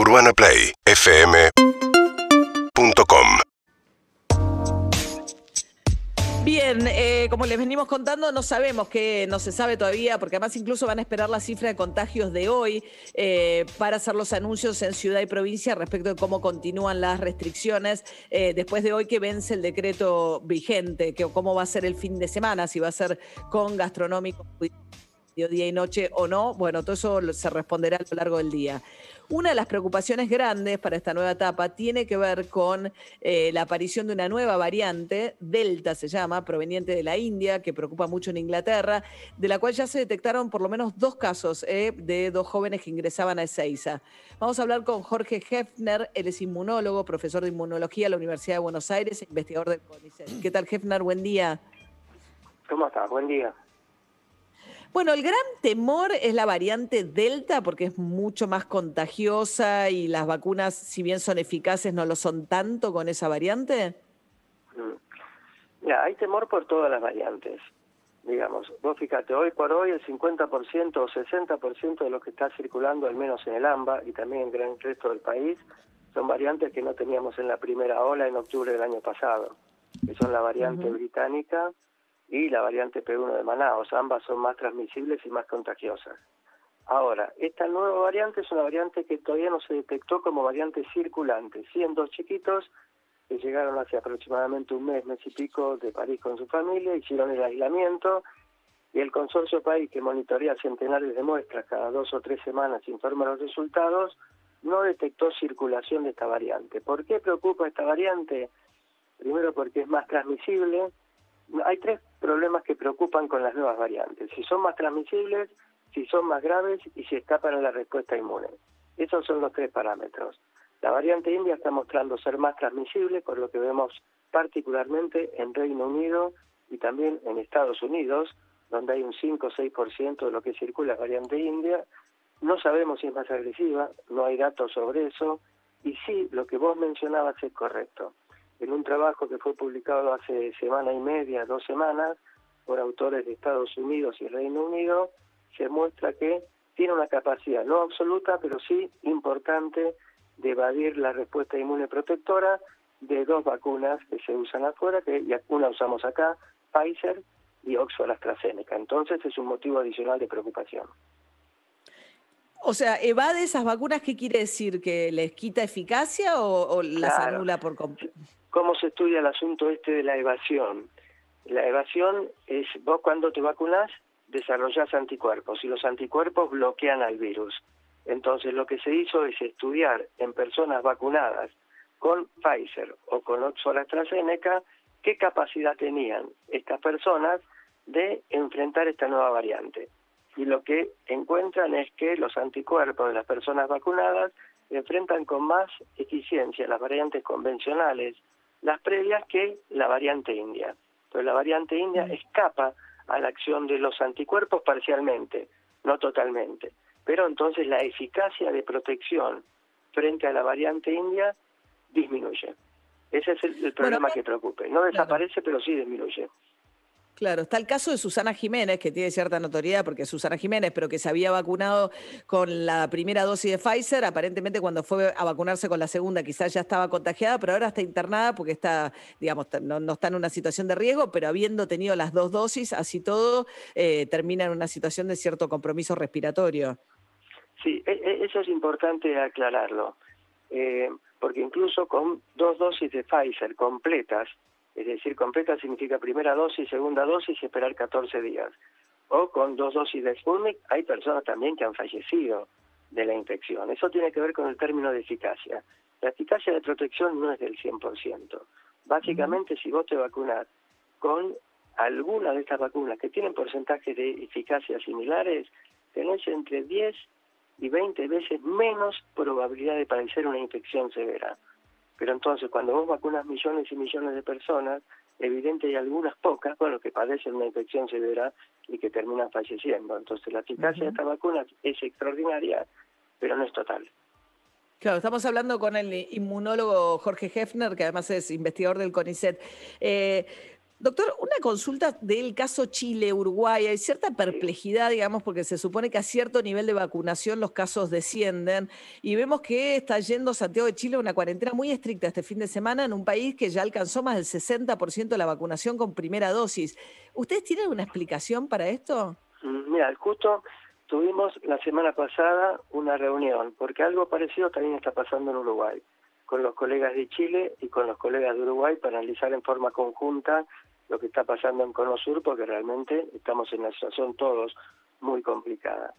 UrbanaPlayFM.com Bien, eh, como les venimos contando, no sabemos qué, no se sabe todavía, porque además incluso van a esperar la cifra de contagios de hoy eh, para hacer los anuncios en ciudad y provincia respecto de cómo continúan las restricciones eh, después de hoy que vence el decreto vigente, que cómo va a ser el fin de semana, si va a ser con gastronómico día y noche o no, bueno, todo eso se responderá a lo largo del día. Una de las preocupaciones grandes para esta nueva etapa tiene que ver con eh, la aparición de una nueva variante, Delta se llama, proveniente de la India, que preocupa mucho en Inglaterra, de la cual ya se detectaron por lo menos dos casos eh, de dos jóvenes que ingresaban a Ezeiza. Vamos a hablar con Jorge Hefner, él es inmunólogo, profesor de inmunología a la Universidad de Buenos Aires, investigador del CONICET. ¿Qué tal, Hefner? Buen día. ¿Cómo estás? Buen día. Bueno, el gran temor es la variante Delta porque es mucho más contagiosa y las vacunas, si bien son eficaces, no lo son tanto con esa variante. Mm. Ya, hay temor por todas las variantes. Digamos, vos fíjate, hoy por hoy el 50% o 60% de lo que está circulando, al menos en el AMBA y también en el gran resto del país, son variantes que no teníamos en la primera ola en octubre del año pasado, que son la variante británica, y la variante P1 de Manaus. Ambas son más transmisibles y más contagiosas. Ahora, esta nueva variante es una variante que todavía no se detectó como variante circulante. Sí, en dos chiquitos que llegaron hace aproximadamente un mes, mes y pico de París con su familia, hicieron el aislamiento y el consorcio país que monitorea centenares de muestras cada dos o tres semanas informa los resultados, no detectó circulación de esta variante. ¿Por qué preocupa esta variante? Primero porque es más transmisible, hay tres problemas que preocupan con las nuevas variantes. Si son más transmisibles, si son más graves y si escapan a la respuesta inmune. Esos son los tres parámetros. La variante india está mostrando ser más transmisible, por lo que vemos particularmente en Reino Unido y también en Estados Unidos, donde hay un 5 o 6% de lo que circula variante india. No sabemos si es más agresiva, no hay datos sobre eso, y sí, lo que vos mencionabas es correcto en un trabajo que fue publicado hace semana y media, dos semanas, por autores de Estados Unidos y Reino Unido, se muestra que tiene una capacidad no absoluta, pero sí importante de evadir la respuesta inmune protectora de dos vacunas que se usan afuera, que una usamos acá, Pfizer y Oxford AstraZeneca. Entonces es un motivo adicional de preocupación. O sea, evade esas vacunas, ¿qué quiere decir? ¿Que les quita eficacia o, las anula por completo? ¿Cómo se estudia el asunto este de la evasión? La evasión es, vos cuando te vacunás, desarrollás anticuerpos y los anticuerpos bloquean al virus. Entonces lo que se hizo es estudiar en personas vacunadas con Pfizer o con Oxford AstraZeneca qué capacidad tenían estas personas de enfrentar esta nueva variante y lo que encuentran es que los anticuerpos de las personas vacunadas enfrentan con más eficiencia las variantes convencionales, las previas, que la variante india. Entonces la variante india mm. escapa a la acción de los anticuerpos parcialmente, no totalmente. Pero entonces la eficacia de protección frente a la variante india disminuye. Ese es el, problema que preocupe. No desaparece, pero sí disminuye. Claro, está el caso de Susana Jiménez, que tiene cierta notoriedad porque es Susana Jiménez, pero que se había vacunado con la primera dosis de Pfizer. Aparentemente, cuando fue a vacunarse con la segunda, quizás ya estaba contagiada, pero ahora está internada porque está, digamos, no, está en una situación de riesgo, pero habiendo tenido las dos dosis, así todo, eh, termina en una situación de cierto compromiso respiratorio. Sí, e, e, eso es importante aclararlo, eh, porque incluso con dos dosis de Pfizer completas, es decir, completa significa primera dosis, segunda dosis y esperar 14 días. O con dos dosis de Sputnik, hay personas también que han fallecido de la infección. Eso tiene que ver con el término de eficacia. La eficacia de protección no es del 100%. Básicamente, si vos te vacunas con alguna de estas vacunas que tienen porcentajes de eficacia similares, tenés entre 10 y 20 veces menos probabilidad de padecer una infección severa. Pero entonces, cuando vos vacunas millones y millones de personas, evidente hay algunas pocas, bueno, que padecen una infección severa y que terminan falleciendo. Entonces, la eficacia de esta vacuna es extraordinaria, pero no es total. Claro, estamos hablando con el inmunólogo Jorge Hefner, que además es investigador del CONICET. Eh, Doctor, una consulta del caso Chile-Uruguay. Hay cierta perplejidad, digamos, porque se supone que a cierto nivel de vacunación los casos descienden y vemos que está yendo Santiago de Chile a una cuarentena muy estricta este fin de semana en un país que ya alcanzó más del 60% de la vacunación con primera dosis. ¿Ustedes tienen una explicación para esto? Mm, mira, justo tuvimos la semana pasada una reunión, porque algo parecido también está pasando en Uruguay con los colegas de Chile y con los colegas de Uruguay para analizar en forma conjunta lo que está pasando en Cono Sur, porque realmente estamos en una situación todos muy complicada.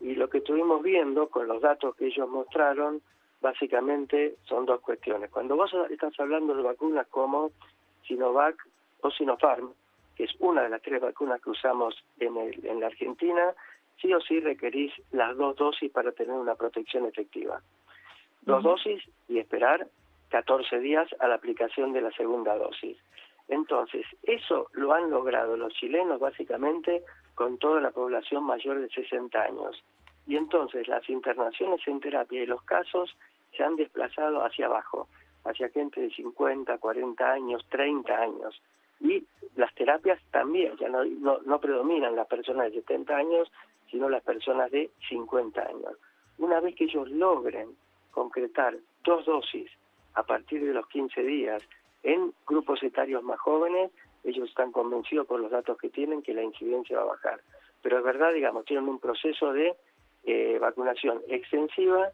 Y lo que estuvimos viendo con los datos que ellos mostraron, básicamente son dos cuestiones. Cuando vos estás hablando de vacunas como Sinovac o Sinopharm, que es una de las tres vacunas que usamos en, en la Argentina, sí o sí requerís las dos dosis para tener una protección efectiva dos dosis y esperar 14 días a la aplicación de la segunda dosis. Entonces, eso lo han logrado los chilenos básicamente con toda la población mayor de 60 años. Y entonces las internaciones en terapia y los casos se han desplazado hacia abajo, hacia gente de 50, 40 años, 30 años. Y las terapias también, ya no, predominan las personas de 70 años, sino las personas de 50 años. Una vez que ellos logren concretar dos dosis a partir de los 15 días en grupos etarios más jóvenes, ellos están convencidos por los datos que tienen que la incidencia va a bajar. Pero es verdad, digamos, tienen un proceso de eh, vacunación extensiva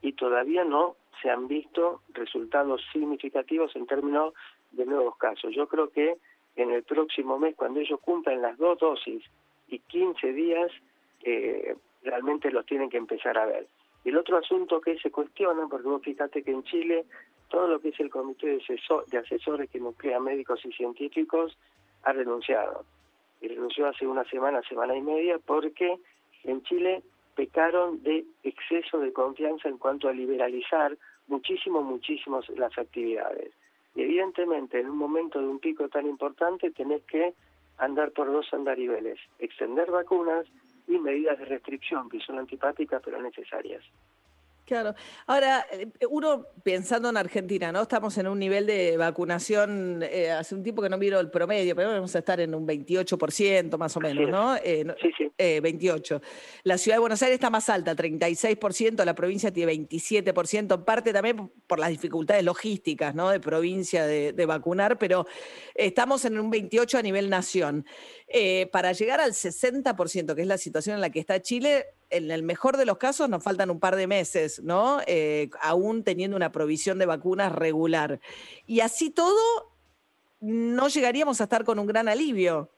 y todavía no se han visto resultados significativos en términos de nuevos casos. Yo creo que en el próximo mes, cuando ellos cumplan las dos dosis y 15 días, eh, realmente los tienen que empezar a ver. El otro asunto que se cuestiona, porque vos fíjate que en Chile todo lo que es el comité de, asesores que nuclea médicos y científicos ha renunciado. Y renunció hace una semana, semana y media, porque en Chile pecaron de exceso de confianza en cuanto a liberalizar muchísimo, muchísimo las actividades. Y evidentemente en un momento de un pico tan importante tenés que andar por dos andariveles, extender vacunas y medidas de restricción que son antipáticas pero necesarias. Claro. Ahora, eh, uno pensando en Argentina, ¿no? Estamos en un nivel de vacunación, eh, hace un tiempo que no miro el promedio, pero vamos a estar en un 28% más o menos, ¿no? Eh, sí, sí. 28. La ciudad de Buenos Aires está más alta, 36%, la provincia tiene 27%, en parte también por las dificultades logísticas, ¿no? De provincia de, de vacunar, pero estamos en un 28 a nivel nación. para llegar al 60%, que es la situación en la que está Chile, en el mejor de los casos nos faltan un par de meses, ¿no? Eh, aún teniendo una provisión de vacunas regular. Y así todo, no llegaríamos a estar con un gran alivio.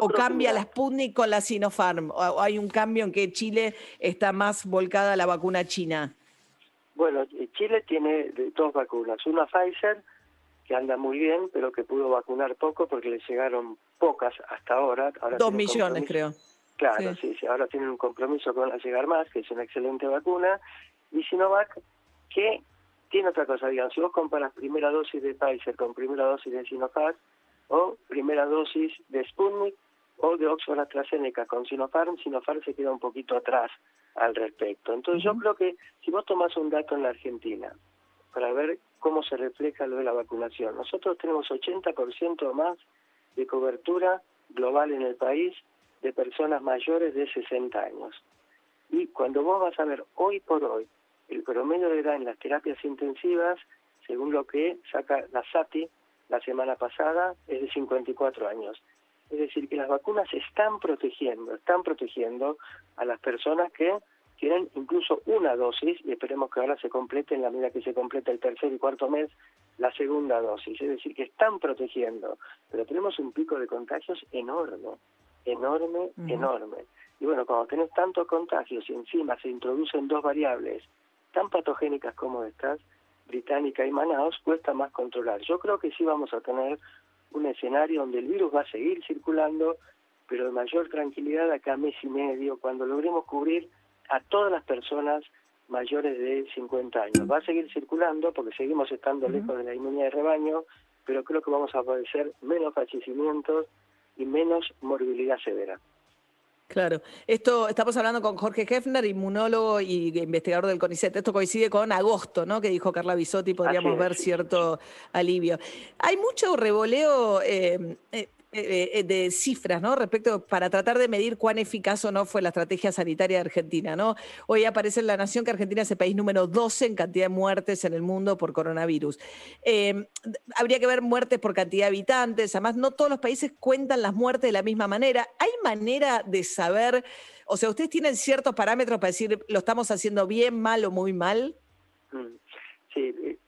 o cambia la Sputnik con la Sinopharm, o hay un cambio en que Chile está más volcada a la vacuna china. Bueno, Chile tiene dos vacunas, una Pfizer que anda muy bien, pero que pudo vacunar poco porque le llegaron pocas hasta ahora. ahora dos millones, creo. Claro, sí. sí, ahora tienen un compromiso con la llegar más, que es una excelente vacuna, y Sinovac, que tiene otra cosa, digamos, si vos comparas primera dosis de Pfizer con primera dosis de Sinovac, o primera dosis de Sputnik, o de Oxford AstraZeneca con Sinopharm, Sinopharm se queda un poquito atrás al respecto. Entonces yo creo que si vos tomás un dato en la Argentina, para ver cómo se refleja lo de la vacunación, nosotros tenemos 80% más de cobertura global en el país de personas mayores de 60 años. Y cuando vos vas a ver hoy por hoy el promedio de edad en las terapias intensivas, según lo que saca la SATI la semana pasada, es de 54 años. Es decir, que las vacunas están protegiendo, están protegiendo a las personas que tienen incluso una dosis, y esperemos que ahora se complete en la medida que se completa el tercer y cuarto mes la segunda dosis. Es decir, que están protegiendo, pero tenemos un pico de contagios enorme enorme, enorme. Y bueno, cuando tenés tantos contagios y encima se introducen dos variables tan patogénicas como estas, británica y Manaus, cuesta más controlar. Yo creo que sí vamos a tener un escenario donde el virus va a seguir circulando, pero de mayor tranquilidad acá a mes y medio, cuando logremos cubrir a todas las personas mayores de 50 años. Va a seguir circulando porque seguimos estando lejos de la inmunidad de rebaño, pero creo que vamos a padecer menos fallecimientos y menos morbilidad severa. Claro. Esto, estamos hablando con Jorge Hefner, inmunólogo y investigador del CONICET. Esto coincide con agosto, ¿no? Que dijo Carla Bisotti, podríamos ver cierto alivio. Hay mucho revoleo eh, eh, eh, de cifras, ¿no? Respecto, para tratar de medir cuán eficaz o no fue la estrategia sanitaria de Argentina, ¿no? Hoy aparece en La Nación que Argentina es el país número 12 en cantidad de muertes en el mundo por coronavirus. Em, habría que ver muertes por cantidad de habitantes, además no todos los países cuentan las muertes de la misma manera. ¿Hay manera de saber, o sea, ustedes tienen ciertos parámetros para decir lo estamos haciendo bien, mal o muy mal? Mm, sí, eh,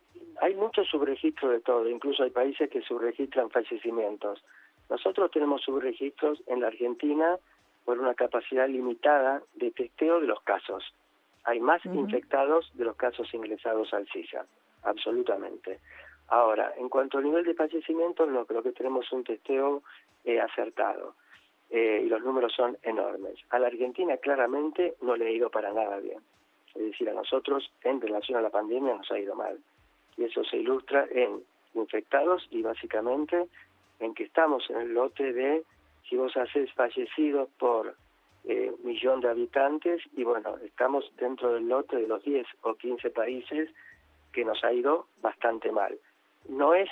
hay mucho subregistro de todo, incluso hay países que subregistran fallecimientos. Nosotros tenemos subregistros en la Argentina por una capacidad limitada de testeo de los casos. Hay más infectados de los casos ingresados al CISA, absolutamente. Ahora, en cuanto al nivel de fallecimientos, no creo que tenemos un testeo eh, acertado eh, y los números son enormes. A la Argentina claramente no le ha ido para nada bien. Es decir, a nosotros en relación a la pandemia nos ha ido mal. Y eso se ilustra en infectados y básicamente en que estamos en el lote de si vos haces fallecidos por eh, millón de habitantes y bueno, estamos dentro del lote de los 10 o 15 países que nos ha ido bastante mal. No es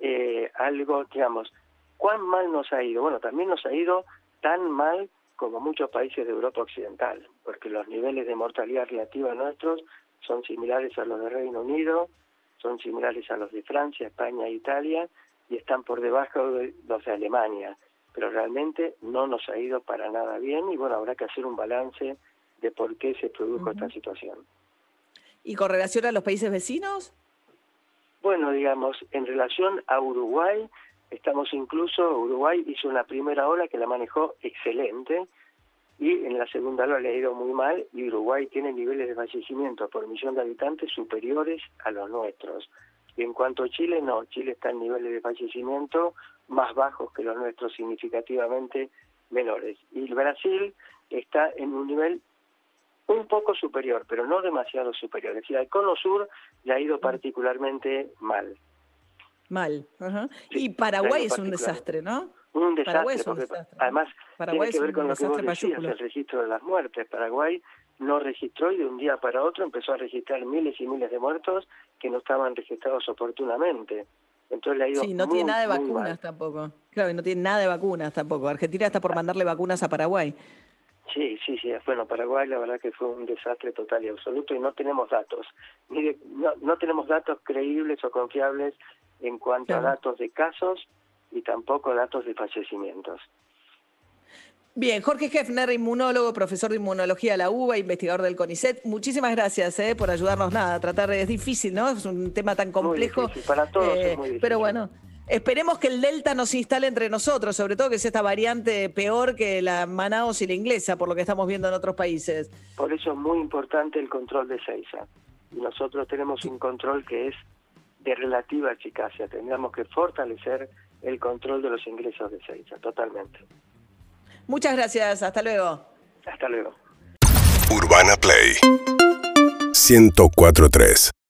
eh, algo, digamos, ¿cuán mal nos ha ido? Bueno, también nos ha ido tan mal como muchos países de Europa Occidental, porque los niveles de mortalidad relativa nuestros son similares a los de Reino Unido, son similares a los de Francia, España e Italia, y están por debajo de los de Alemania, pero realmente no nos ha ido para nada bien y bueno, habrá que hacer un balance de por qué se produjo esta situación. ¿Y con relación a los países vecinos? Bueno, digamos, en relación a Uruguay, estamos incluso, Uruguay hizo una primera ola que la manejó excelente y en la segunda ola le ha ido muy mal y Uruguay tiene niveles de fallecimiento por millón de habitantes superiores a los nuestros. Y en cuanto a Chile, no, Chile está en niveles de fallecimiento más bajos que los nuestros, significativamente menores. Y el Brasil está en un nivel un poco superior, pero no demasiado superior. Es decir, al cono sur le ha ido particularmente mal. Mal. y Paraguay es un desastre, ¿no? Un desastre, porque además Paraguay tiene que ver con lo que vos decías, el registro de las muertes. Paraguay no registró y de un día para otro empezó a registrar miles y miles de muertos que no estaban registrados oportunamente. Entonces le ha ido Sí, no tiene nada de vacunas tampoco. Claro, y no tiene nada de vacunas tampoco. Argentina está por mandarle vacunas a Paraguay. Sí, sí, sí. Bueno, Paraguay la verdad que fue un desastre total y absoluto y no tenemos datos. Mire, no, no tenemos datos creíbles o confiables en cuanto a datos de casos y tampoco datos de fallecimientos. Bien, Jorge Hefner, inmunólogo, profesor de inmunología de la UBA, investigador del CONICET. Muchísimas gracias eh, por ayudarnos. Nada, a tratar es difícil, ¿no? Es un tema tan complejo. Muy para todos es eh, muy difícil. Pero bueno, esperemos que el Delta nos instale entre nosotros, sobre todo que es esta variante peor que la Manaus y la inglesa, por lo que estamos viendo en otros países. Por eso es muy importante el control de Seiza. nosotros tenemos un control que es de relativa eficacia. Tendríamos que fortalecer el control de los ingresos de Seiza, totalmente. Muchas gracias, hasta luego. Hasta luego. Urbana Play 1043